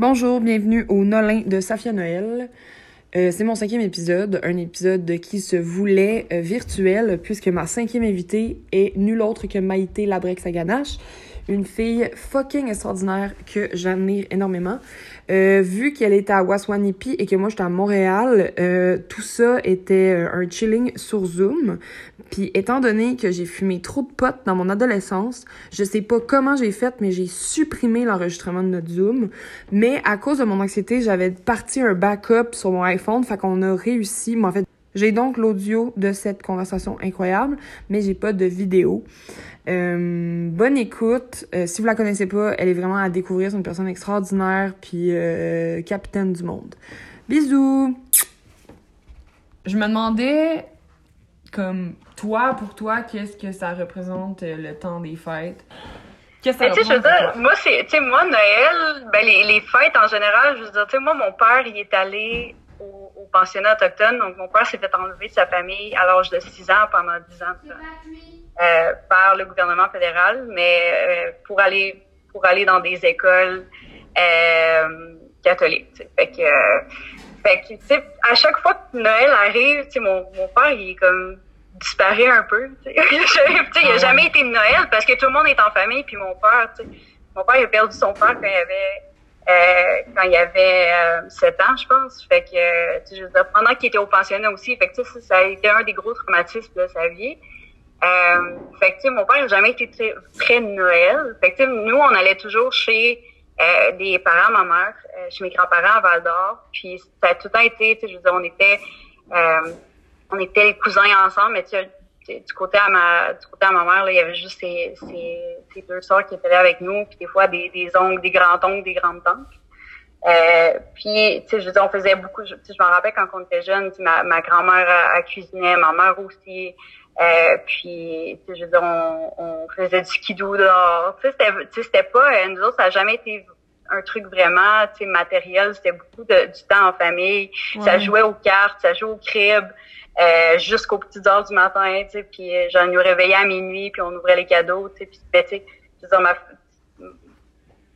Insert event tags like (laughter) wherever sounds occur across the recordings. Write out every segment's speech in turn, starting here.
Bonjour, bienvenue au Nolin de Safia Noël. Euh, c'est mon cinquième épisode, un épisode qui se voulait euh, virtuel puisque ma cinquième invitée est nulle autre que Maïté Labrex-Aganache, une fille fucking extraordinaire que j'admire énormément. Euh, vu qu'elle était à Waswanipi et que moi j'étais à Montréal, euh, tout ça était euh, un chilling sur Zoom. Puis étant donné que j'ai fumé trop de potes dans mon adolescence, je sais pas comment j'ai fait, mais j'ai supprimé l'enregistrement de notre Zoom. Mais à cause de mon anxiété, j'avais parti un backup sur mon iPhone, fait qu'on a réussi. Mais en fait, j'ai donc l'audio de cette conversation incroyable, mais j'ai pas de vidéo. Euh, bonne écoute. Euh, si vous la connaissez pas, elle est vraiment à découvrir. C'est une personne extraordinaire, puis euh, capitaine du monde. Bisous! Je me demandais, comme toi, pour toi, qu'est-ce que ça représente euh, le temps des fêtes? Qu'est-ce que ça Mais tu sais, je veux représente dire, moi, c'est, tu sais, moi, Noël, ben, les, les fêtes en général, je veux dire, tu sais, moi, mon père, il est allé au, au pensionnat autochtone, donc mon père s'est fait enlever de sa famille à l'âge de 6 ans pendant 10 ans, de euh, par le gouvernement fédéral, mais euh, pour aller pour aller dans des écoles euh, catholiques. Fait que, euh, fait que, tu sais, à chaque fois que Noël arrive, tu sais, mon, mon père, il est comme disparu un peu. Tu (laughs) sais, Tu sais, il a Ah jamais été de Noël parce que tout le monde est en famille, puis mon père, tu sais, mon père, il a perdu son père quand il avait euh, quand il avait euh, 7 ans, je pense. Fait que, euh, tu sais, je veux dire, pendant qu'il était au pensionnat aussi, fait que, tu sais, ça, ça a été un des gros traumatismes de sa vie. Euh, fait que, mon père n'a jamais été très, de Noël. Fait que, nous, on allait toujours chez euh, des parents, ma mère, euh, chez mes grands-parents à Val d'Or. Puis ça a tout le temps été, je veux dire, on était, euh, on était les cousins ensemble, mais tu du côté à ma, du côté à ma mère, là, il y avait juste ses, ses, deux sœurs qui étaient avec nous, puis des fois des, des oncles, des grands-oncles, des grandes-tantes. Euh, puis, tu sais, je veux dire, on faisait beaucoup, je, je me rappelle quand on était sais, ma, ma grand-mère, cuisinait, ma mère aussi. Euh, puis, tu sais, je veux dire, on, on faisait du skidoo dehors. Tu sais, c'était, tu sais, c'était pas, euh, nous autres, ça a jamais été un truc vraiment, tu sais, matériel. C'était beaucoup de, du temps en famille. Ça jouait aux cartes, ça jouait au crib, euh, jusqu'aux petites heures du matin, tu sais. Puis, euh, genre, nous réveillait à minuit, puis on ouvrait les cadeaux, tu sais. Puis, ben, tu sais, je veux dire, ma,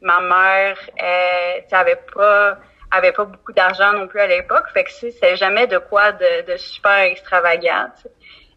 ma mère, euh, tu sais, avait pas avait pas beaucoup d'argent non plus à l'époque, fait que tu sais, c'est jamais de quoi de, de super extravagant. tu sais.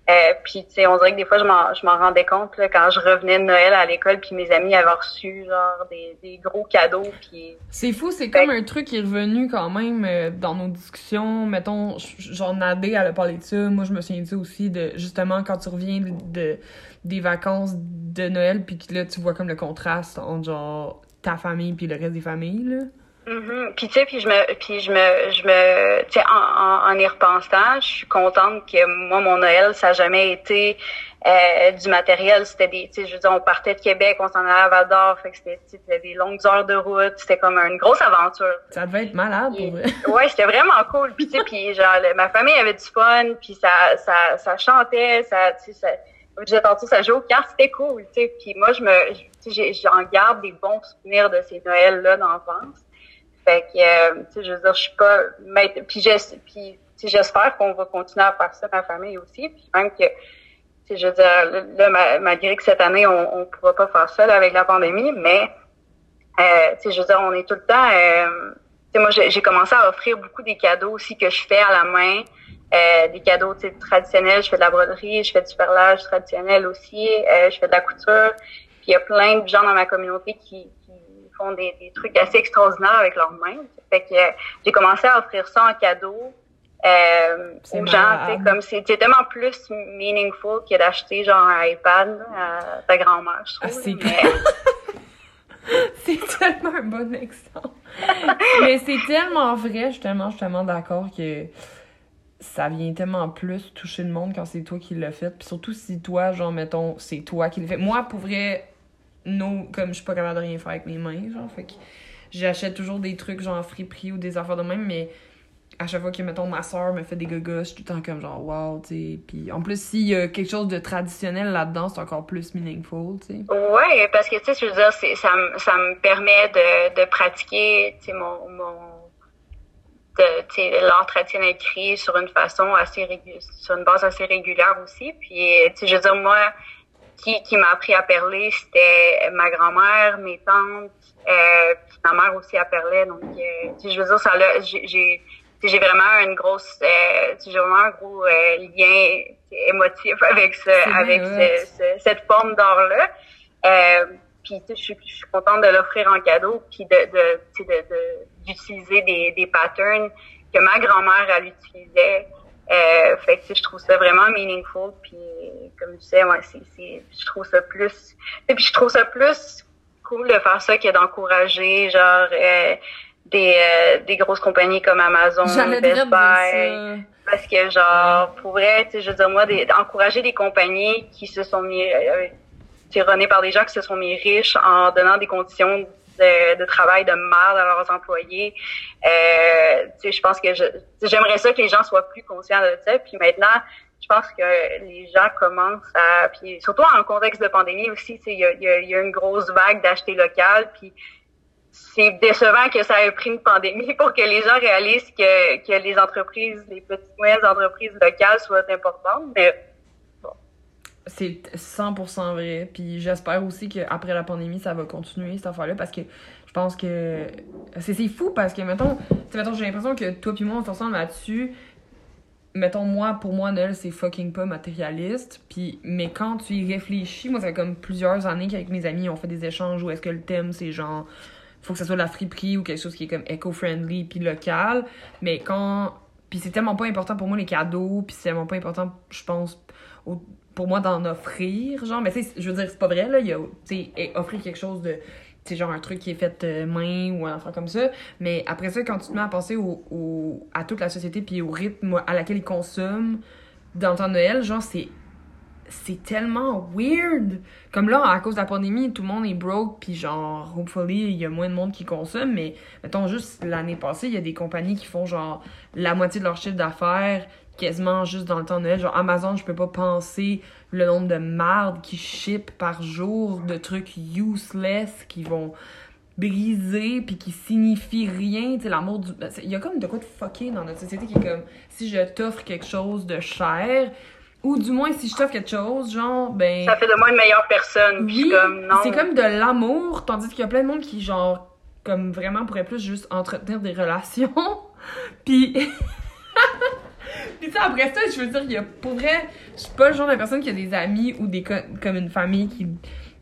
Euh, puis tu sais, on dirait que des fois je m'en je m'en rendais compte là, quand je revenais de Noël à l'école, puis mes amis avaient reçu genre des, des gros cadeaux, puis C'est fou, c'est Fait- comme un truc qui est revenu quand même euh, dans nos discussions. Mettons, genre Nadé, elle a parlé de ça. Moi, je me souviens de ça aussi, de justement quand tu reviens de, de- des vacances de Noël, puis que là, tu vois comme le contraste entre genre ta famille puis le reste des familles, là. Mhm. Puis tu sais, puis je me, puis je me, je me, tu sais, en, en, en y repensant, je suis contente que moi mon Noël, ça a jamais été euh, du matériel. C'était des, tu sais, je veux dire, on partait de Québec, on s'en allait à Val d'Or, fait que c'était, tu sais, c'était des longues heures de route, c'était comme une grosse aventure. Ça devait être malade, pour vrai. (laughs) Ouais, c'était vraiment cool. Puis tu sais, puis genre le- ma famille avait du fun, puis ça, ça, ça chantait, ça, tu sais, ça, tantôt, ça jouait aux cartes, c'était cool. Tu sais, puis moi je me, tu sais, j'ai- j'en garde des bons souvenirs de ces Noëls là d'enfance. Fait que, euh, tu sais, je veux dire, je suis pas, puis j'espère qu'on va continuer à faire ça, ma famille aussi, puis même que, tu sais, je veux dire, là, ma- malgré que cette année, on, on pourra pas faire ça, là, avec la pandémie, mais, euh, je veux dire, on est tout le temps, euh, tu sais, moi, j'ai commencé à offrir beaucoup des cadeaux aussi que je fais à la main, euh, des cadeaux, traditionnels, je fais de la broderie, je fais du perlage traditionnel aussi, euh, je fais de la couture, puis il y a plein de gens dans ma communauté qui, qui font des, des trucs assez extraordinaires avec leurs mains. Fait que euh, j'ai commencé à offrir ça en cadeau euh, C'est aux gens, tu sais, comme tellement plus meaningful que d'acheter genre un iPad là, à ta grand-mère, je Ah, trouve. c'est mais- (laughs) tellement un bon exemple. Mais c'est tellement vrai, justement, je suis tellement d'accord que ça vient tellement plus toucher le monde quand c'est toi qui l'as fait. Puis surtout si toi, genre, mettons, c'est toi qui le fait. Moi, pour vrai, comme je suis pas capable de rien faire avec mes mains, genre, fait que j'achète toujours des trucs genre friperie ou des affaires de même, mais à chaque fois que, mettons, ma soeur me fait des gogos, je suis tout le temps comme genre, wow, tu sais. Puis en plus, s'il y a quelque chose de traditionnel là-dedans, c'est encore plus meaningful, tu sais. Ouais, parce que tu sais, je veux dire, ça, me- ça me permet de, de pratiquer, tu sais, mon, mon l'art traditionnel écrit sur une façon assez régu- sur une base assez régulière aussi. Puis, tu je veux dire, moi, qui, qui m'a appris à perler, c'était ma grand-mère, mes tantes, euh, puis ma mère aussi à perler. Donc, euh, je veux dire, ça j'ai j'ai vraiment une grosse euh, j'ai vraiment un gros euh, lien émotif avec ce avec ce, cette forme d'art là euh, puis je suis, je suis contente de l'offrir en cadeau puis de de d'utiliser de, des, des patterns que ma grand-mère elle utilisait euh, fait que je trouve ça vraiment meaningful puis comme tu sais ouais c'est c'est je trouve ça plus et puis je trouve ça plus cool de faire ça que d'encourager genre euh, des euh, des grosses compagnies comme Amazon Best Buy parce que genre pour vrai tu sais je veux dire moi d'encourager des compagnies qui se sont mis euh, tironnés par des gens qui se sont mis riches en donnant des conditions de, travail de merde à leurs employés. Euh, je pense que j'aimerais ça que les gens soient plus conscients de ça. Puis maintenant, je pense que les gens commencent à, puis surtout en contexte de pandémie aussi, il y a, y, a, y a une grosse vague d'acheter local, puis c'est décevant que ça ait pris une pandémie pour que les gens réalisent que, que les entreprises, les petites moyennes entreprises locales soient importantes, mais c'est 100% vrai. Puis j'espère aussi qu'après la pandémie, ça va continuer cette affaire-là parce que je pense que c'est fou parce que, mettons, mettons j'ai l'impression que toi puis moi, on s'ensemble là-dessus. Mettons, moi, pour moi, Noël, c'est fucking pas matérialiste. Puis, mais quand tu y réfléchis, moi, ça fait comme plusieurs années qu'avec mes amis, on fait des échanges où est-ce que le thème, c'est genre, faut que ça soit de la friperie ou quelque chose qui est comme eco-friendly puis local. Mais quand. Puis c'est tellement pas important pour moi les cadeaux, puis c'est tellement pas important, je pense, pour moi d'en offrir genre. Mais tu sais je veux dire c'est pas vrai là il y a tu offrir quelque chose de c'est genre un truc qui est fait euh, main ou un truc comme ça. Mais après ça quand tu te mets à penser au, au à toute la société puis au rythme à laquelle ils consomment dans le temps de Noël genre c'est c'est tellement weird comme là à cause de la pandémie tout le monde est broke puis genre hopefully il y a moins de monde qui consomme mais mettons juste l'année passée il y a des compagnies qui font genre la moitié de leur chiffre d'affaires quasiment juste dans le temps de Noël. Genre, Amazon, je peux pas penser le nombre de mardes qui ship par jour, de trucs useless qui vont briser puis qui signifient rien. Tu l'amour du. Il y a comme de quoi de fucké dans notre société qui est comme si je t'offre quelque chose de cher. Ou du moins, si je t'offre quelque chose, genre, ben. Ça fait de moi une meilleure personne. Oui, c'est comme de l'amour, tandis qu'il y a plein de monde qui, genre, comme vraiment pourrait plus juste entretenir des relations. (laughs) puis. (laughs) Puis ça, après ça, je veux dire, il y a, pour vrai, je suis pas le genre de personne qui a des amis ou des comme une famille qui,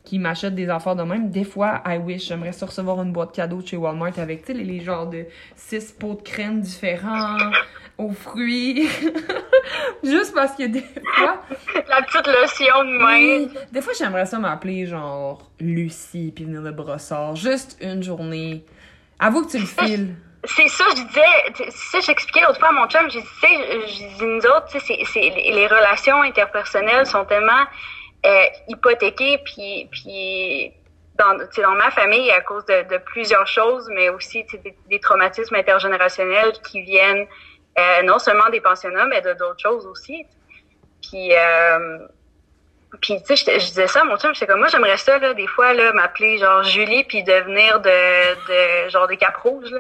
qui m'achète des affaires de même. Des fois, I wish, j'aimerais ça recevoir une boîte cadeau de chez Walmart avec, tu sais, les, genres de six pots de crème différents, aux fruits. (laughs) Juste parce que des fois... La petite lotion de main. Des fois, j'aimerais ça m'appeler, genre, Lucie, puis venir le brossard. Juste une journée. Avoue que tu le files c'est ça, je disais, ça, j'expliquais l'autre fois à mon chum, j'ai dit, je dis, nous autres, tu sais, c'est, les relations interpersonnelles sont tellement euh, hypothéquées, puis, puis dans, dans ma famille, à cause de, de plusieurs choses, mais aussi des, des, traumatismes intergénérationnels qui viennent euh, non seulement des pensionnats, mais de d'autres choses aussi. Puis, euh, puis tu sais, je, disais ça à mon chum, c'est comme moi j'aimerais ça là des fois là m'appeler genre Julie puis devenir de de genre des cap rouges là.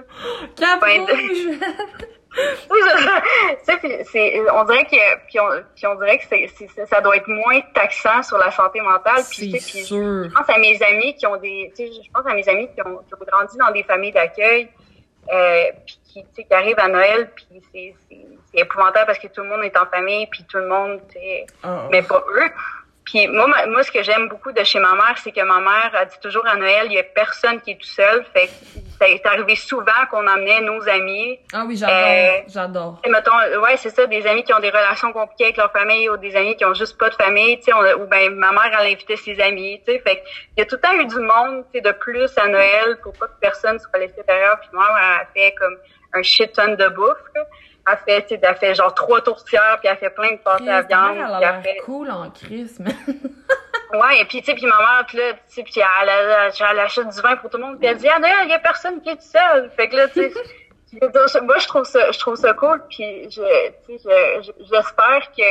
Cap rouge. (laughs) (laughs) c'est on dirait que puis on, puis on dirait que c'est ça doit être moins taxant sur la santé mentale puis puis je pense à mes amis qui ont des tu sais je pense à mes amis qui ont, qui ont grandi dans des familles d'accueil euh, puis qui tu sais qui arrivent à Noël puis c'est c'est épouvantable parce que tout le monde est en famille puis tout le monde tu sais ah, mais pas eux puis moi, moi, ce que j'aime beaucoup de chez ma mère, c'est que ma mère a dit toujours à Noël, il y a personne qui est tout seul. Fait ça est arrivé souvent qu'on emmenait nos amis. Ah oui, j'adore, euh, j'adore. Mettons, ouais, c'est ça, des amis qui ont des relations compliquées avec leur famille ou des amis qui ont juste pas de famille, tu sais, ou ben ma mère elle invitait ses amis, tu sais. Fait il y a tout le temps eu du monde, tu sais, de plus à Noël pour pas que personne soit laissé derrière. Puis moi, elle a fait comme un shit ton de bouffe. Elle fait, tu elle fait genre trois tourtières, puis elle fait plein de pâtes à viande. Elle a fait... cool en crise, (laughs) ouais, et puis, tu sais, puis ma mère, puis là, tu sais, puis elle, elle, elle, achète du vin pour tout le monde, puis elle dit, ah, non, il y a personne qui est tout seul. Fait que là, tu sais, (laughs) moi, je trouve ça, je trouve ça cool, puis je, tu sais, j'espère que,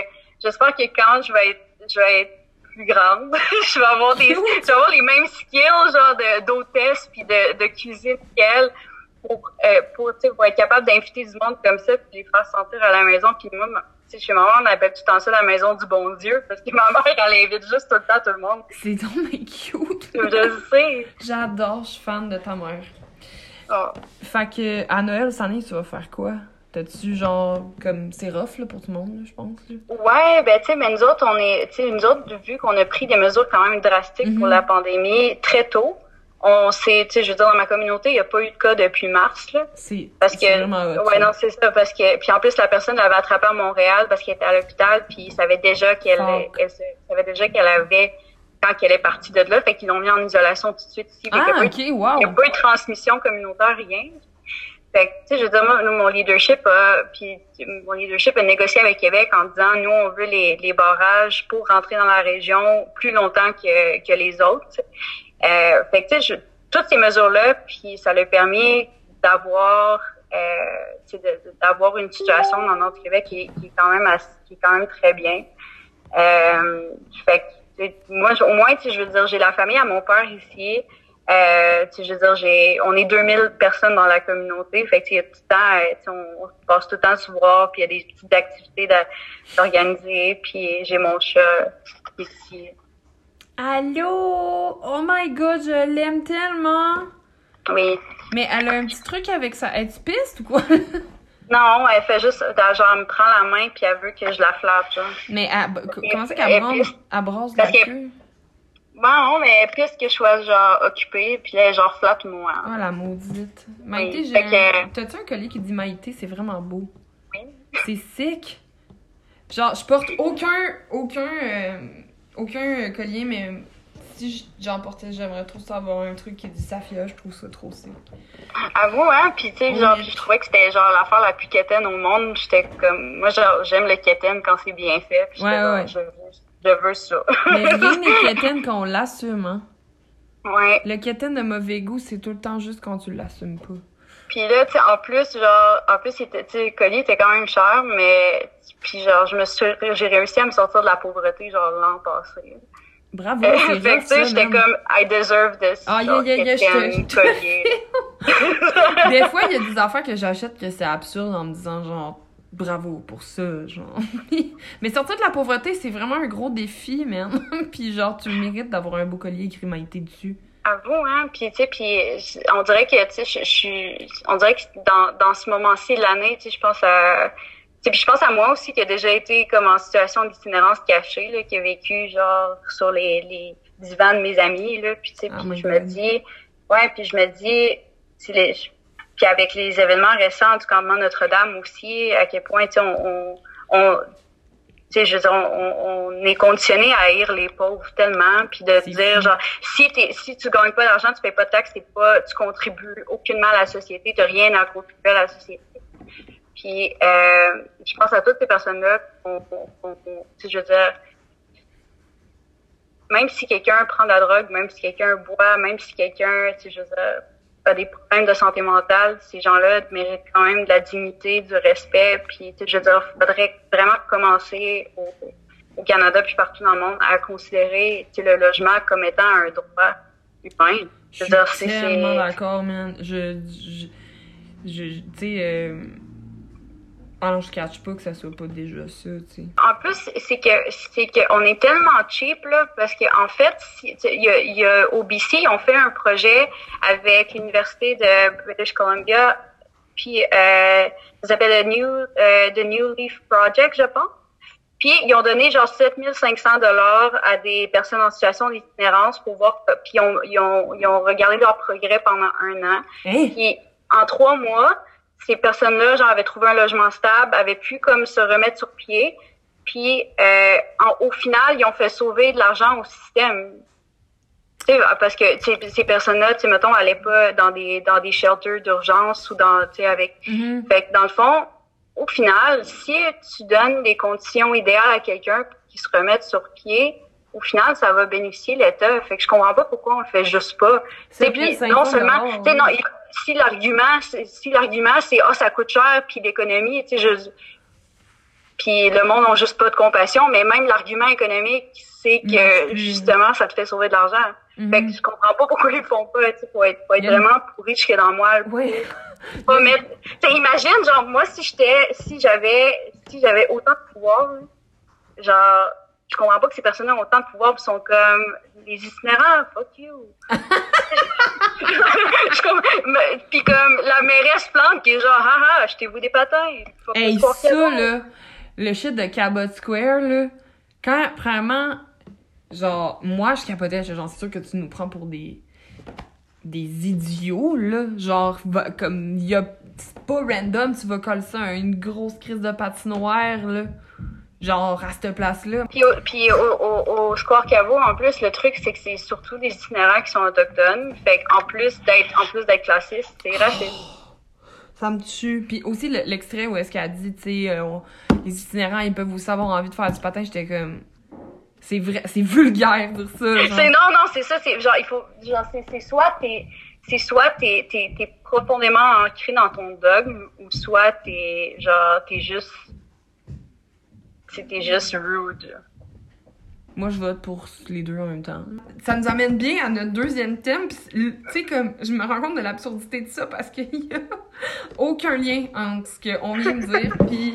j'espère que quand je vais être, je vais être plus grande, (laughs) je vais avoir des, je vais avoir les mêmes skills, genre, d'hôtesse, puis de, de cuisine qu'elle pour, euh, pour, être capable d'inviter du monde comme ça puis les faire sentir à la maison. Puis moi, chez ma maman, on appelle tout le temps ça la maison du bon Dieu parce que ma mère, elle invite juste tout le temps tout le monde. C'est donc cute. Je sais. J'adore, je suis fan de ta mère. Oh. Fait que à Noël, cette année, tu vas faire quoi? T'as-tu genre comme c'est rough là, pour tout le monde, là, je pense. Là? Ouais, ben tu sais, mais nous autres, on est, tu sais, nous autres, vu qu'on a pris des mesures quand même drastiques pour Mhm. la pandémie très tôt, on s'est, tu sais, je veux dire, dans ma communauté, il n'y a pas eu de cas depuis mars, là. C'est Parce que, vraiment ouais, non, c'est ça, parce que, puis en plus, la personne l'avait attrapé à Montréal parce qu'elle était à l'hôpital, puis il savait déjà qu'elle, elle, savait déjà qu'elle avait, quand qu'elle est partie de là, fait qu'ils l'ont mis en isolation tout de suite ici. Ah, eu- ok, il n'y a wow. pas eu de transmission communautaire, rien. Fait que, tu sais, je veux dire, moi, mon leadership a, puis mon leadership a négocié avec Québec en disant, nous, on veut les, les barrages pour rentrer dans la région plus longtemps que, que les autres. Euh, fait que, je- toutes ces mesures-là, puis ça leur permis d'avoir, euh, d'avoir une situation dans notre Québec qui, est- quand même qui est quand même très bien. Euh, fait que, moi, au moins, je veux dire, j'ai la famille à mon père ici. Euh, je veux dire, j'ai, on est 2000 personnes dans la communauté. Fait que, y a tout le temps, euh, on, on passe tout le temps se voir, puis il y a des petites activités d'organiser, puis j'ai mon chat ici. Allô? Oh my god, je l'aime tellement! Oui. Mais elle a un petit truc avec ça. Es-tu piste ou quoi? (laughs) Non, elle fait juste, genre, elle me prend la main, puis elle veut que je la flatte, genre. Mais elle- comment c'est Elle qu'elle est piste. elle brasse la queue? Bon, non, mais plus que je sois, genre, occupée, puis là, genre, flatte moi. Oh la maudite. Maïté, Oui, j'ai un... que- T'as-tu un collier qui dit Maïté? C'est vraiment beau. Oui. C'est sick. Genre, je porte aucun, aucun, euh, aucun collier, mais si j'en portais, j'aimerais trop ça avoir un truc qui dit Safia. Je trouve ça trop sick. Avoue, hein, puis tu sais, genre, je trouvais que c'était genre l'affaire la plus quétaine au monde. J'étais comme, moi, j'aime le quétaine quand c'est bien fait. Puis Ouais, ouais. Je, veux, je veux ça. Mais (laughs) rien n'est quétaine quand on l'assume, hein. ouais. Le quétaine de mauvais goût, c'est tout le temps juste quand tu l'assumes pas. Puis là, tu sais, en plus, genre, en plus, était, le collier était quand même cher, mais, puis genre, je me suis, j'ai réussi à me sortir de la pauvreté, genre, l'an passé. Bravo, fait c'est que, rough, tu sais, j'étais comme, I deserve this. Ah, yeah, yeah, yeah, je te- collier. (laughs) Des fois, il y a des affaires que j'achète que c'est absurde en me disant genre bravo pour ça, genre. (laughs) Mais sortir de la pauvreté, c'est vraiment un gros défi, man. (laughs) Puis genre, tu mérites d'avoir un beau collier écrit Maïté dessus. Avoue, hein, puis tu sais, puis on dirait que, tu sais, je je suis, on dirait que dans, dans ce moment-ci de l'année, tu sais, je pense à, tu sais, puis je pense à moi aussi qui a déjà été comme en situation d'itinérance cachée, là, qui a vécu genre sur les, les divans de mes amis, là, puis tu sais, Oh puis je me dis, ouais, puis je me dis, tu sais, les, puis avec les événements récents du campement Notre-Dame aussi, à quel point, tu sais, on, on, on sais, je veux dire, on, on est conditionné à haïr les pauvres tellement, puis de dire, genre, si t'es, si tu gagnes pas d'argent, tu payes pas de taxes, t'es pas, tu contribues aucunement à la société, t'as rien à contribuer à la société. Puis, euh, je pense à toutes ces personnes-là, tu je veux dire, même si quelqu'un prend de la drogue, même si quelqu'un boit, même si quelqu'un, tu sais, je veux dire, a des problèmes de santé mentale, ces gens-là méritent quand même de la dignité, du respect, puis, tu sais, je veux dire, faudrait vraiment commencer au, au Canada puis partout dans le monde à considérer le logement comme étant un droit humain. Je suis tellement d'accord, man. Je, je, je tu sais, euh... ah non, je catch pas que ça soit pas déjà ça, tu sais. En plus, c'est que c'est que on est tellement cheap là parce que en fait, si- y a, y a au BC, ils ont fait un projet avec l'université de British Columbia, puis euh, ça s'appelle le New euh, the New Leaf Project, je pense. Puis ils ont donné genre 7500 dollars à des personnes en situation d'itinérance pour voir, puis ils ont, ils ont ils ont regardé leur progrès pendant un an. Hein? Puis en trois mois, ces personnes-là, genre, avaient trouvé un logement stable, avaient pu comme se remettre sur pied. Puis euh, en- au final, ils ont fait sauver de l'argent au système. Tu sais, parce que ces personnes-là, tu sais, mettons, allaient pas dans des dans des shelters d'urgence ou dans, tu sais, avec. Mhm. Fait que dans le fond, au final, si tu donnes les conditions idéales à quelqu'un pour qu'il se remette sur pied, au final, ça va bénéficier l'État. Fait que je comprends pas pourquoi on le fait juste pas. C'est Tu sais, puis 1500 non seulement, oui. non, il- si l'argument, c'est- si l'argument c'est ah ça coûte cher puis l'économie, tu sais, je, puis le monde n'a juste pas de compassion, mais même l'argument économique, c'est que justement ça te fait sauver de l'argent. Mhm. Fait que je comprends pas pourquoi ils le font pas, tu sais, faut être, faut être Il y a une- vraiment pourri jusqu'à dans moi. Pas mettre. Imagine, genre, moi, si j'étais, si j'avais, si j'avais autant de pouvoir, genre, je comprends pas que ces personnes ont autant de pouvoir pis sont comme les itinérants, fuck you. (laughs) je mais- Puis comme la mairesse plante qui est genre, haha, achetez-vous des patins. Hey, ça, là, le shit de Cabot Square, là, quand, vraiment, genre, moi, je capotais, j'étais genre, c'est sûr que tu nous prends pour des, des idiots, là, genre, va- comme, y a, c'est pas random, tu vas coller ça à une grosse crise de patinoire, là, genre, à cette place-là. Puis, au, puis au, au, au en plus, le truc, c'est que c'est surtout des itinérants qui sont autochtones. Fait qu'en plus d'être, en plus d'être classiste, c'est raciste. Ça me tue. Puis aussi, le- l'extrait où est-ce qu'elle dit, tu sais, euh, les itinérants, ils peuvent aussi avoir envie de faire du patin, j'étais comme... C'est vrai, c'est vulgaire de dire ça. genre. C'est non, non, c'est ça, c'est genre, il faut, genre, c'est, c'est soit t'es, c'est soit t'es, t'es, t'es profondément ancré dans ton dogme, ou soit t'es, genre, t'es juste, c'était juste rude. là. Moi, je vote pour les deux en même temps. Ça nous amène bien à notre deuxième thème. Tu sais, comme, je me rends compte de l'absurdité de ça parce qu'il y a (laughs) aucun lien entre ce qu'on vient de dire (laughs) puis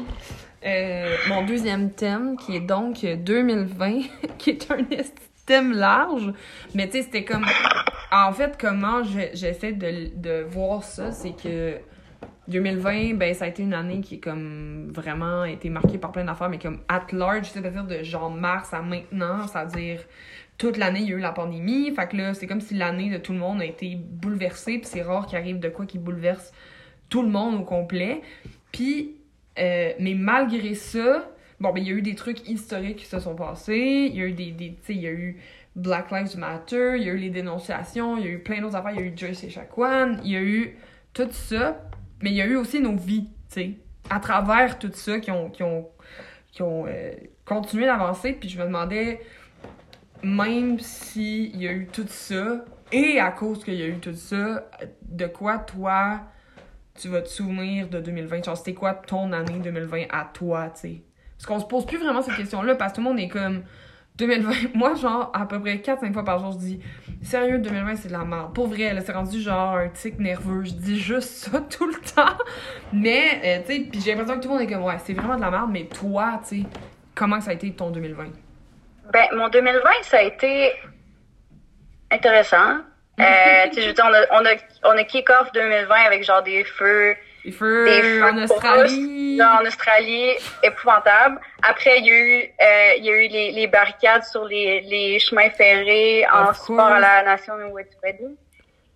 euh, mon deuxième thème, qui est donc 2020, (laughs) qui est un thème large. Mais tu sais, c'était comme... En fait, comment je- j'essaie de, de voir ça, c'est que 2020, ben, ça a été une année qui est comme vraiment été marquée par plein d'affaires, mais comme at large, c'est-à-dire de genre mars à maintenant, c'est-à-dire toute l'année, il y a eu la pandémie. Fait que là, c'est comme si l'année de tout le monde a été bouleversée, puis c'est rare qu'il arrive de quoi qui bouleverse tout le monde au complet. Puis, euh, mais malgré ça, bon, ben, il y a eu des trucs historiques qui se sont passés, il y a eu des, des tu sais, il y a eu Black Lives Matter, il y a eu les dénonciations, il y a eu plein d'autres affaires, il y a eu Jersey Shaquan, il y a eu tout ça, mais il y a eu aussi nos vies, tu sais, à travers tout ça qui ont, qui ont, qui ont euh, continué d'avancer. Puis je me demandais, même s'il y a eu tout ça, et à cause qu'il y a eu tout ça, de quoi toi, tu vas te souvenir de 2020? Genre, c'était quoi ton année 2020 à toi, tu sais? Parce qu'on se pose plus vraiment cette question-là, parce que tout le monde est comme... 2020, moi, genre, à peu près 4-5 fois par jour, je dis Sérieux, 2020, c'est de la merde. Pour vrai, là, c'est rendu genre un tic nerveux. Je dis juste ça (laughs) tout le temps. Mais, euh, tu sais, puis j'ai l'impression que tout le monde est comme, ouais, c'est vraiment de la merde, mais toi, tu sais, comment ça a été ton 2020? Ben, mon 2020, ça a été intéressant. Euh, (laughs) tu sais, je veux dire, on a, on a, on a kick-off 2020 avec genre des feux, Les feux Des feux en Australie. genre en Australie, épouvantable. Après, il y a eu, euh, il y a eu les, les barricades sur les, les chemins ferrés en Of support à course. la nation Wet'suwet'en.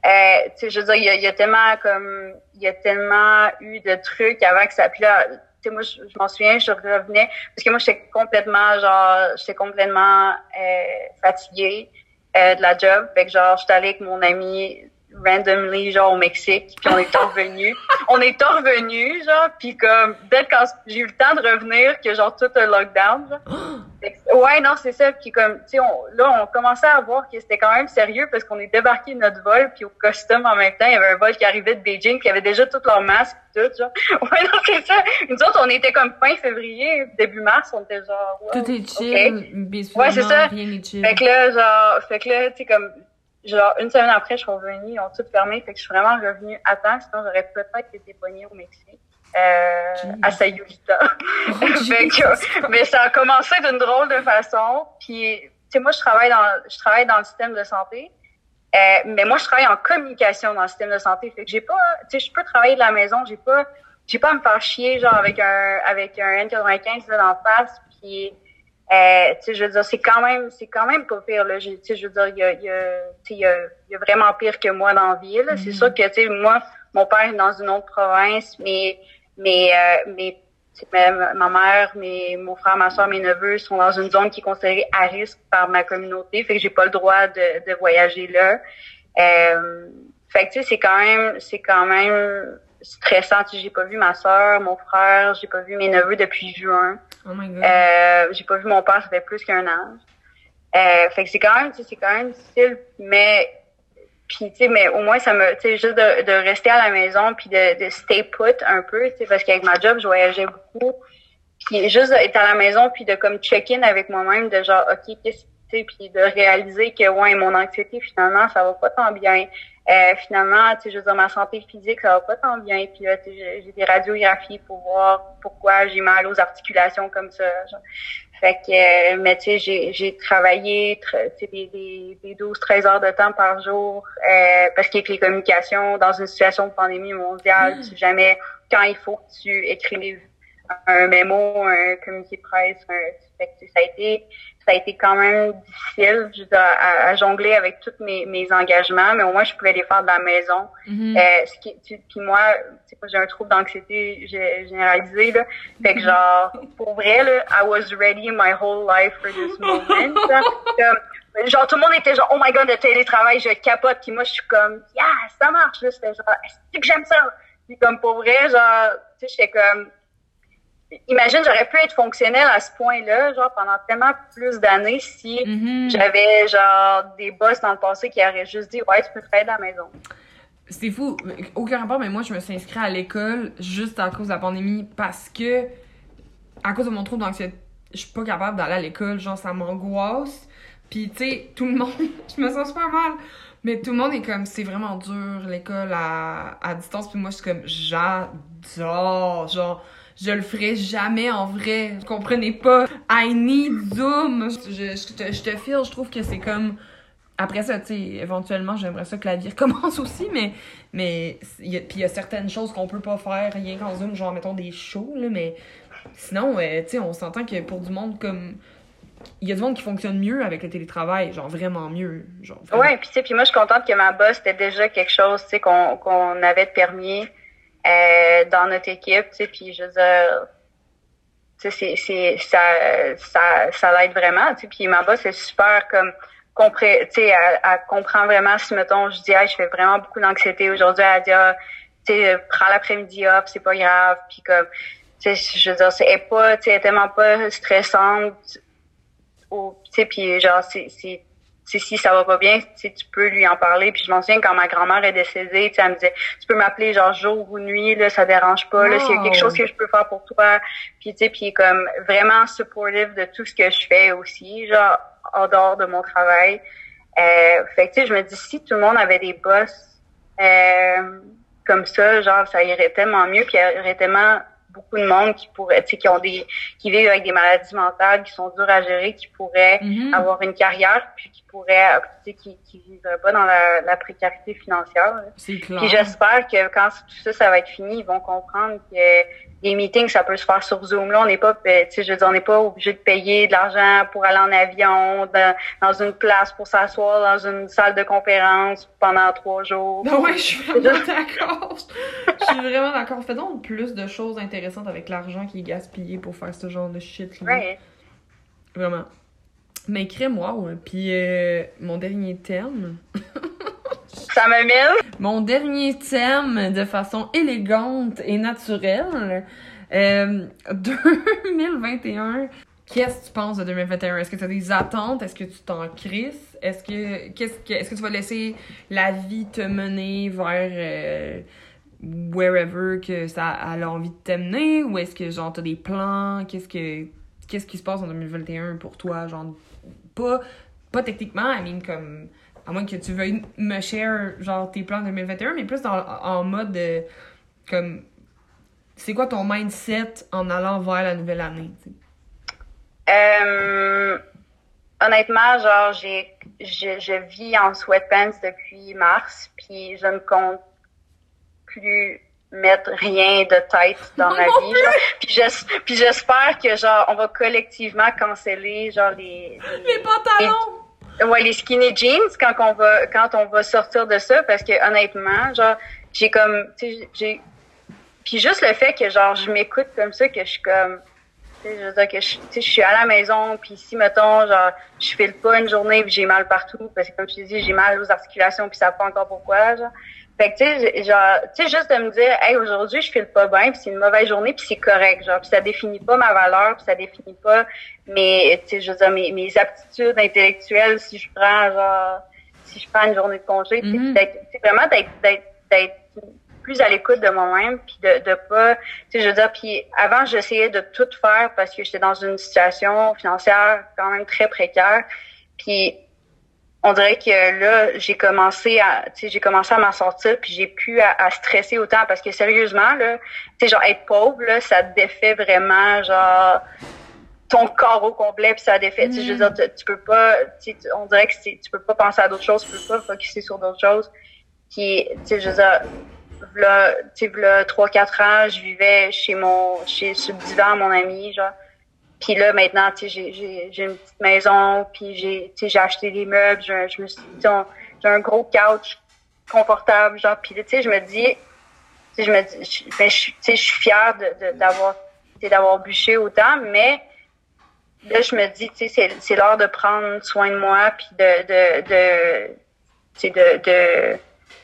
Euh, tu sais, je veux dire, il y a, il y a tellement comme, il y a tellement eu de trucs avant que ça, puis là, tu sais, moi, je, je m'en souviens, je revenais, parce que moi, j'étais complètement, genre, j'étais complètement euh, fatiguée euh, de la job. Fait que, genre, j'étais allée avec mon ami randomly, genre, au Mexique, puis on est revenu. (laughs) on est revenu, genre, puis comme, dès quand j'ai eu le temps de revenir, que genre, tout un lockdown, genre. (gasps) Ouais, non, c'est ça. Puis comme, tu sais, on- là, on commençait à voir que c'était quand même sérieux parce qu'on est débarqué de notre vol, puis au costume en même temps, il y avait un vol qui arrivait de Beijing, y avait déjà tous leurs masques, tout, genre. (laughs) Ouais, non, c'est ça. Nous autres, on était comme fin février, début mars, on était genre... wow, Tout est chill, Ouais, c'est ça. Fait que là, genre, fait que là, tu sais, comme, genre, une semaine après, je suis revenue, ils ont tout fermé, fait que je suis vraiment revenue à temps, sinon j'aurais peut-être été poignée au Mexique, euh, à Sayulita. (laughs) Fait que- mais ça a commencé d'une drôle de façon. Puis, tu sais, moi, je travaille dans, je travaille dans le système de santé. Euh, mais moi, je travaille en communication dans le système de santé. Fait que j'ai pas, tu sais, je peux travailler de la maison. J'ai pas, j'ai pas à me faire chier, genre, avec un, avec un N95 là, dans la face. Puis, euh, tu sais, je veux dire, c'est quand même, c'est quand même pas pire, là. Tu sais, je veux dire, il y a, il y a, y a, y a vraiment pire que moi dans la ville. C'est Mhm. sûr que, tu sais, moi, mon père est dans une autre province, mais, mais, euh, mais ma mère, mes, mon frère, ma soeur, mes neveux sont dans une zone qui est considérée à risque par ma communauté, fait que j'ai pas le droit de, de voyager là. Euh, fait que tu sais, c'est quand même, c'est quand même stressant. Tu sais, j'ai pas vu ma soeur, mon frère, j'ai pas vu mes neveux depuis juin. Oh my god. Euh, j'ai pas vu mon père, ça fait plus qu'un an. Euh, fait que c'est quand même, tu sais, c'est quand même difficile, mais puis tu sais, mais au moins ça me, tu sais, juste de, de rester à la maison puis de, de stay put un peu, tu sais, parce qu'avec ma job, je voyageais beaucoup. Puis juste d'être à la maison puis de comme check-in avec moi-même, de genre, ok, qu'est-ce tu sais, puis de réaliser que ouais, mon anxiété finalement, ça va pas tant bien. Euh, finalement, tu sais, je veux dire, ma santé physique, ça va pas tant bien. Puis là, tu sais, j'ai des radiographies pour voir pourquoi j'ai mal aux articulations comme ça. Genre. Fait que, euh, mais tu sais, j'ai, travaillé des, des, des 12-13 heures de temps par jour euh, parce qu'avec les communications, dans une situation de pandémie mondiale, mmh. tu jamais, quand il faut que tu écrives un mémo, un communiqué de presse, un, fait que, ça a été ça a été quand même difficile je à, à, jongler avec tous mes, mes engagements, mais au moins je pouvais les faire de la maison. Mm-hmm. euh, ce qui, puis moi, j'ai un trouble d'anxiété généralisé là, fait que mm-hmm. genre pour vrai là, I was ready my whole life for this moment. (laughs) genre tout le monde était genre oh my god le télétravail, je capote, puis moi je suis comme yeah ça marche là, c'était genre est-ce que j'aime ça? Puis comme pour vrai genre tu sais j'étais comme imagine, j'aurais pu être fonctionnelle à ce point-là, genre pendant tellement plus d'années si mm-hmm. j'avais genre des boss dans le passé qui auraient juste dit ouais tu peux travailler de la maison. C'est fou, aucun rapport, mais moi je me suis inscrite à l'école juste à cause de la pandémie parce que à cause de mon trouble d'anxiété, je suis pas capable d'aller à l'école, genre ça m'angoisse. Puis tu sais, tout le monde, (laughs) je me sens super mal. Mais tout le monde est comme, c'est vraiment dur l'école à, à distance. Puis moi, je suis comme, j'adore. Genre, je le ferai jamais en vrai. Vous comprenez pas? I need Zoom. Je, te, je file, je trouve que c'est comme. Après ça, tu sais, éventuellement, j'aimerais ça que la vie recommence (laughs) aussi, mais. mais y puis il y a certaines choses qu'on peut pas faire rien qu'en Zoom, genre, mettons des shows, là, mais. Sinon, euh, tu sais, on s'entend que pour du monde comme il y a du monde qui fonctionne mieux avec le télétravail, genre vraiment mieux. Genre, Ouais, puis tu sais, puis moi je suis contente que ma boss c'était déjà quelque chose, tu sais, qu'on avait permis euh, dans notre équipe, tu sais, puis je veux dire, tu sais, c'est, ça, ça, ça l'aide vraiment, tu sais, puis ma boss est super comme, compré, tu sais, elle, elle, comprend vraiment si, mettons, je dis, je fais vraiment beaucoup d'anxiété aujourd'hui, elle dit, ah, tu sais, prends l'après-midi off, c'est pas grave, puis comme, tu sais, je veux dire, c'est pas, tu sais, tellement pas stressante, tu sais, puis genre, c'est, c'est si ça va pas bien, tu peux lui en parler. Puis je m'en souviens quand ma grand-mère est décédée, elle me disait, tu peux m'appeler genre jour ou nuit, là, ça dérange pas, là, s'il y a quelque chose que je peux faire pour toi. Puis tu sais, puis comme vraiment supportive de tout ce que je fais aussi, genre en dehors de mon travail. Euh, fait que tu sais, je me dis si tout le monde avait des boss euh, comme ça, genre ça irait tellement mieux, puis il y aurait tellement beaucoup de monde qui pourrait, tu sais, qui ont des, qui vivent avec des maladies mentales, qui sont dures à gérer, qui pourraient mm-hmm. avoir une carrière, puis qui pourraient, sais, qui, qui vivraient pas dans la, la précarité financière. C'est clair. Puis j'espère que quand tout ça, ça va être fini, ils vont comprendre que les meetings, ça peut se faire sur Zoom. Là, on n'est pas, ben, tu sais, je veux dire, on n'est pas obligé de payer de l'argent pour aller en avion, dans, une place pour s'asseoir dans une salle de conférence pendant trois jours. Non, ouais, je suis vraiment (laughs) d'accord. je suis vraiment d'accord. Fais donc plus de choses intéressantes avec l'argent qui est gaspillé pour faire ce genre de shit. Là. Ouais. Vraiment. Mais crée-moi, ouais. Puis euh, mon dernier terme. (laughs) Ça m'amène. Mon dernier thème, de façon élégante et naturelle, euh, (laughs) 2021. Qu'est-ce que tu penses de 2021? Est-ce que tu as des attentes? Est-ce que tu t'en crisses? Est-ce que, qu'est-ce que, est-ce que tu vas laisser la vie te mener vers euh, wherever que ça a envie de t'amener? Ou est-ce que, genre, t'as des plans? Qu'est-ce que, qu'est-ce qui se passe en 2021 pour toi? Genre, pas, pas techniquement, I mean, comme à moins que tu veuilles me share genre tes plans 2021, mais plus en mode de, comme c'est quoi ton mindset en allant vers la nouvelle année? Euh, honnêtement, genre j'ai je, je, vis en sweatpants depuis mars, puis je ne compte plus mettre rien de tête dans ma (laughs) vie. Puis j'espère que genre on va collectivement canceller genre les les, les pantalons. Ouais, les skinny jeans quand on va quand on va sortir de ça parce que honnêtement, genre j'ai comme tu sais j'ai puis juste le fait que genre je m'écoute comme ça que je suis comme tu sais je veux dire que je, je suis à la maison puis si mettons genre je file pas une journée puis j'ai mal partout parce que comme je te dis j'ai mal aux articulations puis ça pas encore pourquoi genre fait que, tu sais, genre, tu sais, juste de me dire, hey, aujourd'hui, je file pas bien, puis c'est une mauvaise journée, puis c'est correct, genre, puis ça définit pas ma valeur, puis ça définit pas mes, tu sais, je veux dire, mes, mes aptitudes intellectuelles si je prends, genre, si je prends une journée de congé, mm c'est vraiment d'être, d'être, plus à l'écoute de moi-même, puis de, de pas, tu sais, je veux dire, puis avant, j'essayais de tout faire parce que j'étais dans une situation financière quand même très précaire, puis on dirait que là, j'ai commencé à, tu sais, j'ai commencé à m'en sortir, puis j'ai pu à, stresser autant parce que sérieusement, là, tu sais, genre être pauvre, là, ça défait vraiment, genre ton corps au complet, puis ça défait. Tu sais, je veux dire, tu, peux pas, on dirait que tu peux pas penser à d'autres choses, tu peux pas focuser sur d'autres choses. Puis, tu sais, je veux dire, là, tu sais, là, 3-4 ans, je vivais chez mon, chez Subdivan, mon ami, genre puis là, maintenant, tu sais, j'ai une petite maison, puis j'ai, tu sais, j'ai acheté des meubles, je, je me suis, j'ai un gros couch confortable, genre, puis tu sais, je me dis, tu sais, je me dis, ben, je, tu sais, je suis fière de, d'avoir, sais, d'avoir bûché autant, mais là, je me dis, tu sais, c'est, c'est l'heure de prendre soin de moi, puis de, de, de, tu sais, de, de,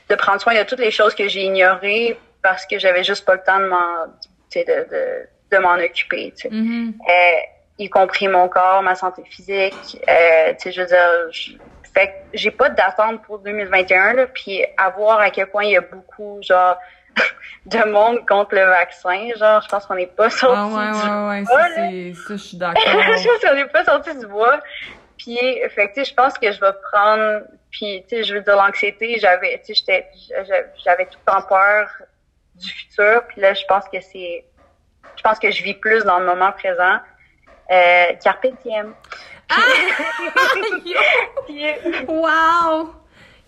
de prendre soin de toutes les choses que j'ai ignorées parce que j'avais juste pas le temps de m'en, tu sais, de, de de m'en occuper, tu sais. Mm-hmm. Euh, y compris mon corps, ma santé physique. Euh, tu sais, je veux dire, je, fait que j'ai pas d'attente pour 2021, là, puis à voir à quel point il y a beaucoup, genre, (laughs) de monde contre le vaccin, genre, je pense qu'on n'est pas sorti ah, ouais, du ouais, bois. Ouais, ça, je suis (laughs) d'accord. je pense qu'on n'est pas sorti du bois. Puis, fait que, je pense que je vais prendre, puis, tu sais, je veux dire, l'anxiété, j'avais, tu sais, j'avais tout le temps peur du futur, puis là, je pense que c'est je pense que je vis plus dans le moment présent. Euh, carpe diem. Ah! (laughs) wow!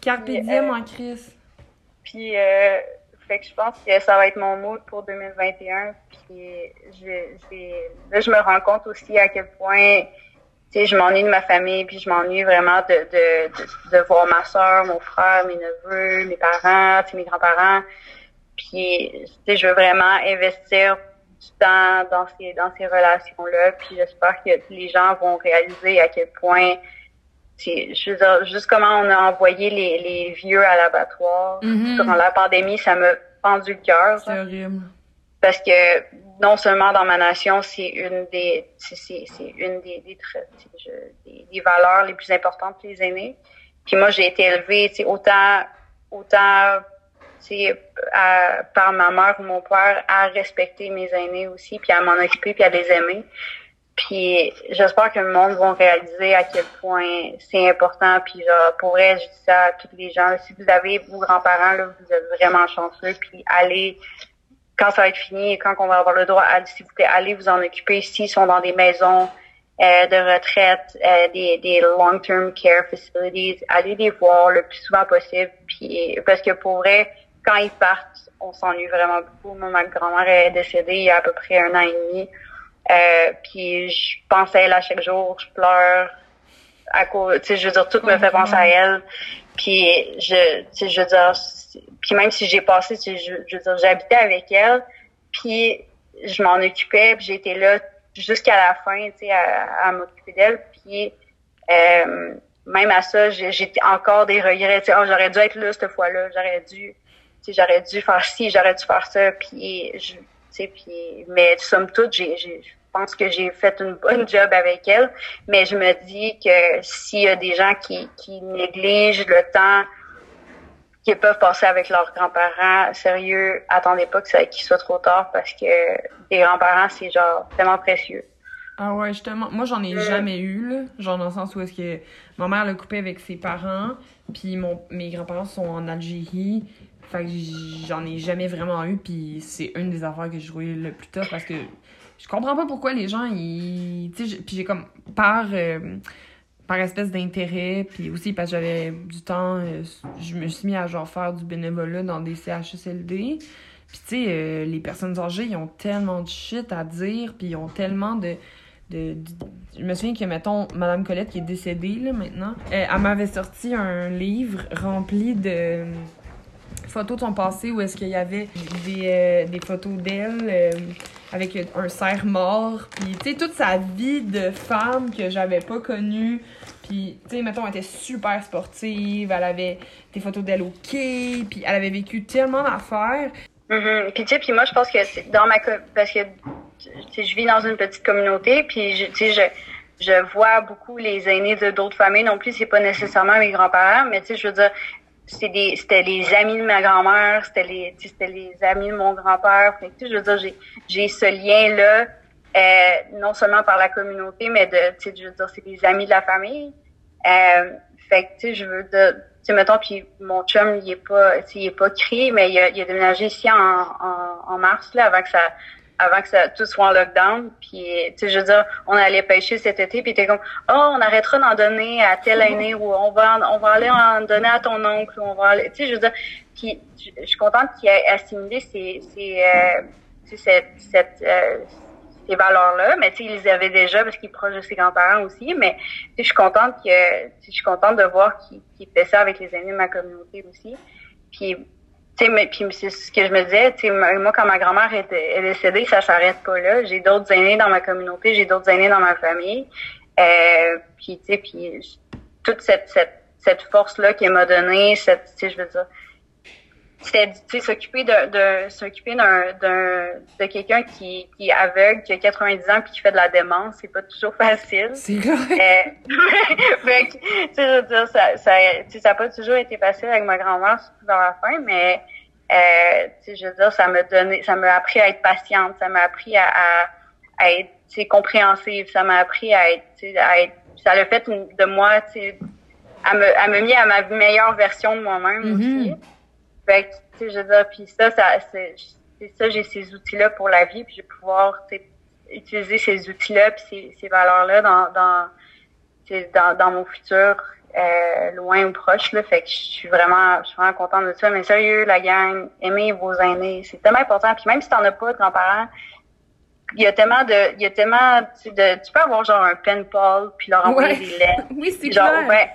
Carpe diem en crise. Puis, euh, fait que je pense que ça va être mon mood pour 2021. Puis, je, là, je me rends compte aussi à quel point, tu sais, je m'ennuie de ma famille, puis je m'ennuie vraiment de, de, de, voir ma soeur, mon frère, mes neveux, mes parents, mes grands-parents. Puis, tu sais, je veux vraiment investir temps dans ces dans ces relations là puis j'espère que les gens vont réaliser à quel point c'est juste comment on a envoyé les, les vieux à l'abattoir mm-hmm. durant la pandémie ça m'a pendu le cœur c'est horrible. Parce que non seulement dans ma nation c'est une des c'est une des des, des des, valeurs les plus importantes pour les aînés. Puis moi j'ai été élevée autant autant à, par ma mère ou mon père à respecter mes aînés aussi, puis à m'en occuper, puis à les aimer. Puis j'espère que le monde va réaliser à quel point c'est important. Puis pour vrai, je dis ça à tous les gens. si vous avez vos grands-parents, vous êtes vraiment chanceux. Puis allez, quand ça va être fini et quand on va avoir le droit, s'il vous plaît, allez vous en occuper. S'ils sont dans des maisons euh, de retraite, euh, des, des long-term care facilities, allez les voir le plus souvent possible. Puis parce que pour vrai, quand ils partent, on s'ennuie vraiment beaucoup. Moi, ma grand-mère est décédée il y a à peu près un an et demi. Euh, puis je pense à elle à chaque jour, je pleure à cause, tu sais, je veux dire, tout me fait penser à elle. Puis je, tu sais, je veux dire, puis même si j'ai passé, tu sais, je, je veux dire, j'habitais avec elle, puis je m'en occupais, puis j'étais là jusqu'à la fin, tu sais, à, à m'occuper d'elle. Puis euh, même à ça, j'ai encore des regrets. Tu sais, oh, j'aurais dû être là cette fois-là, j'aurais dû j'aurais dû faire ci, j'aurais dû faire ça, puis je, puis, mais somme toute, j'ai, je pense que j'ai fait une bonne (laughs) job avec elle, mais je me dis que s'il y a des gens qui, qui négligent le temps qu'ils peuvent passer avec leurs grands-parents, sérieux, attendez pas que ça qu'il soit trop tard parce que les grands-parents, c'est genre tellement précieux. Ah ouais, justement. Moi, j'en ai euh. jamais eu, là. Genre, dans le sens où est-ce que ma mère le coupait avec ses parents, puis mon, mes grands-parents sont en Algérie, fait que j'en ai jamais vraiment eu, puis c'est une des affaires que je trouvais le plus tough parce que je comprends pas pourquoi les gens, ils. Tu j'ai comme. Par, euh, par espèce d'intérêt, puis aussi parce que j'avais du temps, euh, je me suis mis à genre faire du bénévolat dans des CHSLD. Puis tu sais, euh, les personnes âgées, ils ont tellement de shit à dire, puis ils ont tellement de. De, je me souviens que, mettons, Madame Colette, qui est décédée, là, maintenant, elle m'avait sorti un livre rempli de, photos de son passé où est-ce qu'il y avait des, euh, des photos d'elle euh, avec un cerf mort. Puis, tu sais, toute sa vie de femme que j'avais pas connue. Puis, tu sais, mettons, elle était super sportive, elle avait des photos d'elle au quai, puis elle avait vécu tellement d'affaires. Mm-hmm. Puis, tu sais, puis moi, je pense que c'est dans ma... Parce que, je vis dans une petite communauté, puis, tu sais, je je vois beaucoup les aînés de d'autres familles non plus c'est pas nécessairement mes grands-parents mais tu sais je veux dire c'était les amis de ma grand-mère, c'était les, c'était les amis de mon grand-père. Fait que, je veux dire, j'ai, ce lien-là, euh, non seulement par la communauté, mais de, tu je veux dire, c'est des amis de la famille. Euh, fait que, tu sais, je veux de, tu sais, mettons, puis mon chum, il est pas, tu il est pas crié, mais il a, il a déménagé ici en, en, en mars, là, avant que ça, avant que ça tout soit en lockdown. Puis, tu sais, je veux dire, on allait pêcher cet été, puis t'es comme, oh, on arrêtera d'en donner à tel aîné, ou on va, en- on va aller en donner à ton oncle, ou on va aller, tu sais, je veux dire, puis je suis contente qu'il ait assimilé ces, ces, euh, tu sais, cette, cette, euh, ces valeurs-là, mais tu sais, il les avait déjà parce qu'il est proche de ses grands-parents aussi, mais tu sais, je suis contente que, je suis contente de voir qu'il qu'il fait ça avec les amis de ma communauté aussi. Puis, mais puis c'est ce que je me disais, moi quand ma grand-mère est, est décédée, ça s'arrête pas là. J'ai d'autres aînés dans ma communauté, j'ai d'autres aînés dans ma famille. Euh, puis tu sais, puis toute cette cette cette force là qu'elle m'a donnée, cette, je veux dire, c'était tu sais s'occuper de, de s'occuper d'un d'un de quelqu'un qui qui est aveugle, qui a 90 ans puis qui fait de la démence, c'est pas toujours (laughs) facile. C'est vrai. Euh, (laughs) fait que, tu sais, je veux dire, ça, ça, ça a pas toujours été facile avec ma grand-mère, surtout dans la fin, mais, euh, tu sais, je veux dire, ça m'a donné, ça m'a appris à être patiente, ça m'a appris à, à, à être, tu sais, compréhensive, ça m'a appris à être, tu sais, à être, ça l'a fait de moi, tu sais, à me, à me mis à ma meilleure version de moi-même Mhm. aussi. Fait que, tu sais, je veux dire, puis ça, ça, c'est, ça, j'ai ces outils-là pour la vie, puis je vais pouvoir, tu sais, utiliser ces outils-là puis ces, ces valeurs-là dans, dans, dans, dans mon futur, euh, loin ou proche, là. Fait que je suis vraiment, je suis vraiment contente de ça. Mais sérieux, la gang, aimez vos aînés. C'est tellement important. Puis même si t'en as pas de grands-parents, il y a tellement de, il y a tellement, tu sais, de, tu peux avoir genre un pen pal puis leur envoyer Ouais. des lettres. (laughs) Oui, c'est Genre, clair. ouais.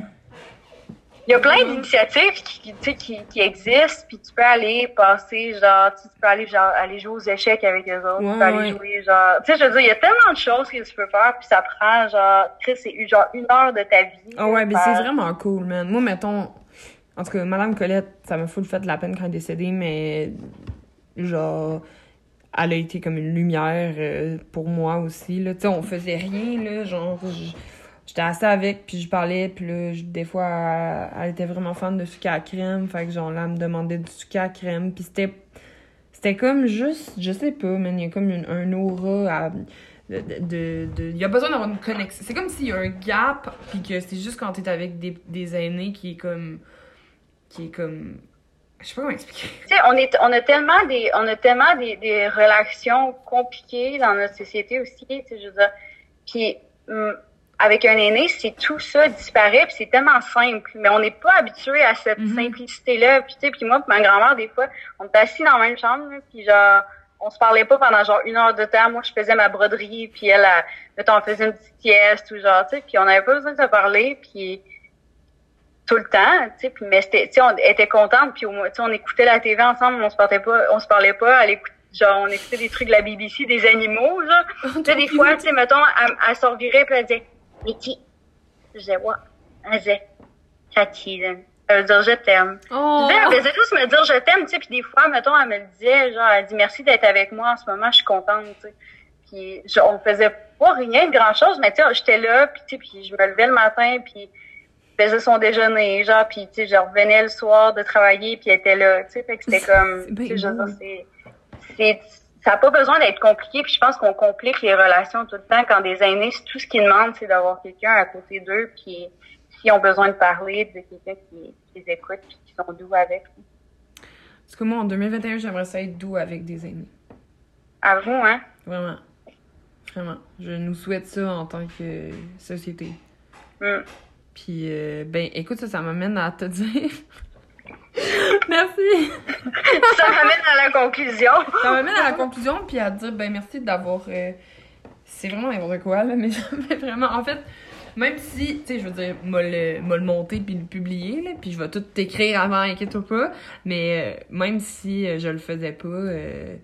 Il y a plein d'initiatives qui, qui, tu sais, qui, qui existent, puis tu peux aller passer, genre, tu peux aller, genre, aller jouer aux échecs avec eux autres, Ouais, tu peux aller ouais. jouer, genre, tu sais, je veux dire, il y a tellement de choses que tu peux faire, puis ça prend, genre, Chris, c'est genre une heure de ta vie. Ah ouais, mais c'est vraiment cool, man. Moi, mettons, en tout cas, Madame Colette, ça m'a full fait de la peine quand elle est décédée, mais genre, elle a été comme une lumière euh, pour moi aussi, là. Tu sais, on faisait rien, là, genre, j'étais assez avec, puis je parlais, puis là, des fois, elle, était vraiment fan de sucre à crème, fait que genre, là, elle me demandait du sucre à crème, puis c'était... C'était comme juste, je sais pas, man, il y a comme une, un aura de, de, de- il y a besoin d'avoir une connexion. C'est comme s'il y a un gap, puis que c'est juste quand t'es avec des, des aînés qui est comme. qui est comme. Je sais pas comment expliquer. Tu sais, on est, on a tellement des, on a tellement des, des relations compliquées dans notre société aussi, tu sais, je veux dire. Puis, hum, avec un aîné, c'est tout ça disparaît, puis c'est tellement simple. Mais on n'est pas habitué à cette Mhm. simplicité-là. Puis, tu sais, puis moi, ma grand-mère, des fois, on était assis dans la même chambre, puis genre, on se parlait pas pendant genre une heure de temps. Moi, je faisais ma broderie, puis elle, elle mettons, on faisait une petite sieste ou genre, tu sais, puis on n'avait pas besoin de se parler, puis tout le temps, tu sais, puis mais c'était, tu sais, on était contente, puis au moins, tu sais, on écoutait la TV ensemble, on se parlait pas, on se parlait pas, elle écoute, genre, on écoutait des trucs de la BBC, des animaux, genre, (laughs) tu sais, des fois, tu sais, mettons, elle, elle se revirait, puis elle disait, mais qui? Je disait, Cathy, là. Ça veut dire, je t'aime. Oh! Elle faisait juste me dire, je t'aime, tu sais, puis des fois, mettons, elle me le disait, genre, elle dit, merci d'être avec moi en ce moment, je suis contente, tu sais. Puis, je, on faisait pas rien de grand chose, mais tu sais, j'étais là, puis tu sais, puis je me levais le matin, puis je faisais son déjeuner, genre, puis tu sais, je revenais le soir de travailler, puis elle était là, tu sais, fait que c'était comme, tu sais, je c'est, ça n'a pas besoin d'être compliqué, puis je pense qu'on complique les relations tout le temps quand des aînés, tout ce qu'ils demandent, c'est d'avoir quelqu'un à côté d'eux, puis s'ils ont besoin de parler, de quelqu'un qui, qui les écoute, puis qui sont doux avec. Parce que moi, en 2021, j'aimerais ça être doux avec des aînés. À vous, hein? Vraiment. Vraiment. Je nous souhaite ça en tant que société. Mm. Puis, euh, ben, écoute, ça, ça m'amène à te dire. (laughs) merci! La conclusion. (laughs) Ça m'amène à la conclusion, puis à dire, ben, merci d'avoir. euh, C'est vraiment n'importe quoi, là, (laughs) mais mais vraiment, en fait, même si, tu sais, je veux dire, m'a le, le monter puis le publier, là, puis je vais tout t'écrire avant, inquiète-toi pas, mais euh, même si euh, je le faisais pas, euh,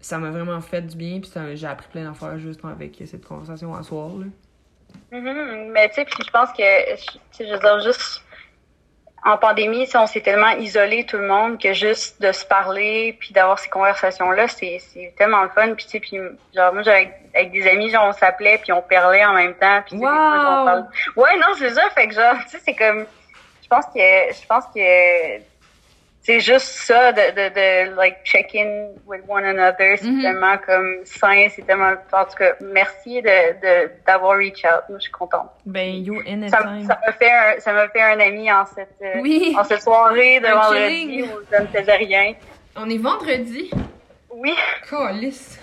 ça m'a vraiment fait du bien, puis j'ai appris plein d'affaires juste avec cette conversation à soir, là. Mhm. Mais tu sais, puis je pense que, je- tu sais, je veux dire, juste en pandémie, on s'est tellement isolé tout le monde que juste de se parler puis d'avoir ces conversations-là, c'est c'est tellement le fun. Puis tu sais, puis genre moi, j'avais avec des amis, genre on s'appelait puis on parlait en même temps. Puis Wow! on Ouais, non, c'est ça. Fait que genre, tu sais, c'est comme, je pense que, je pense que, c'est juste ça de, de, de like check in with one another c'est Mhm. tellement comme sain c'est tellement en tout cas merci de de d'avoir reach out moi je suis contente Ben, yo, ça anytime. me- ça m'a fait un ça m'a fait un ami en cette euh, Oui. en cette soirée de vendredi où je ne faisais rien On est vendredi. oui Calice.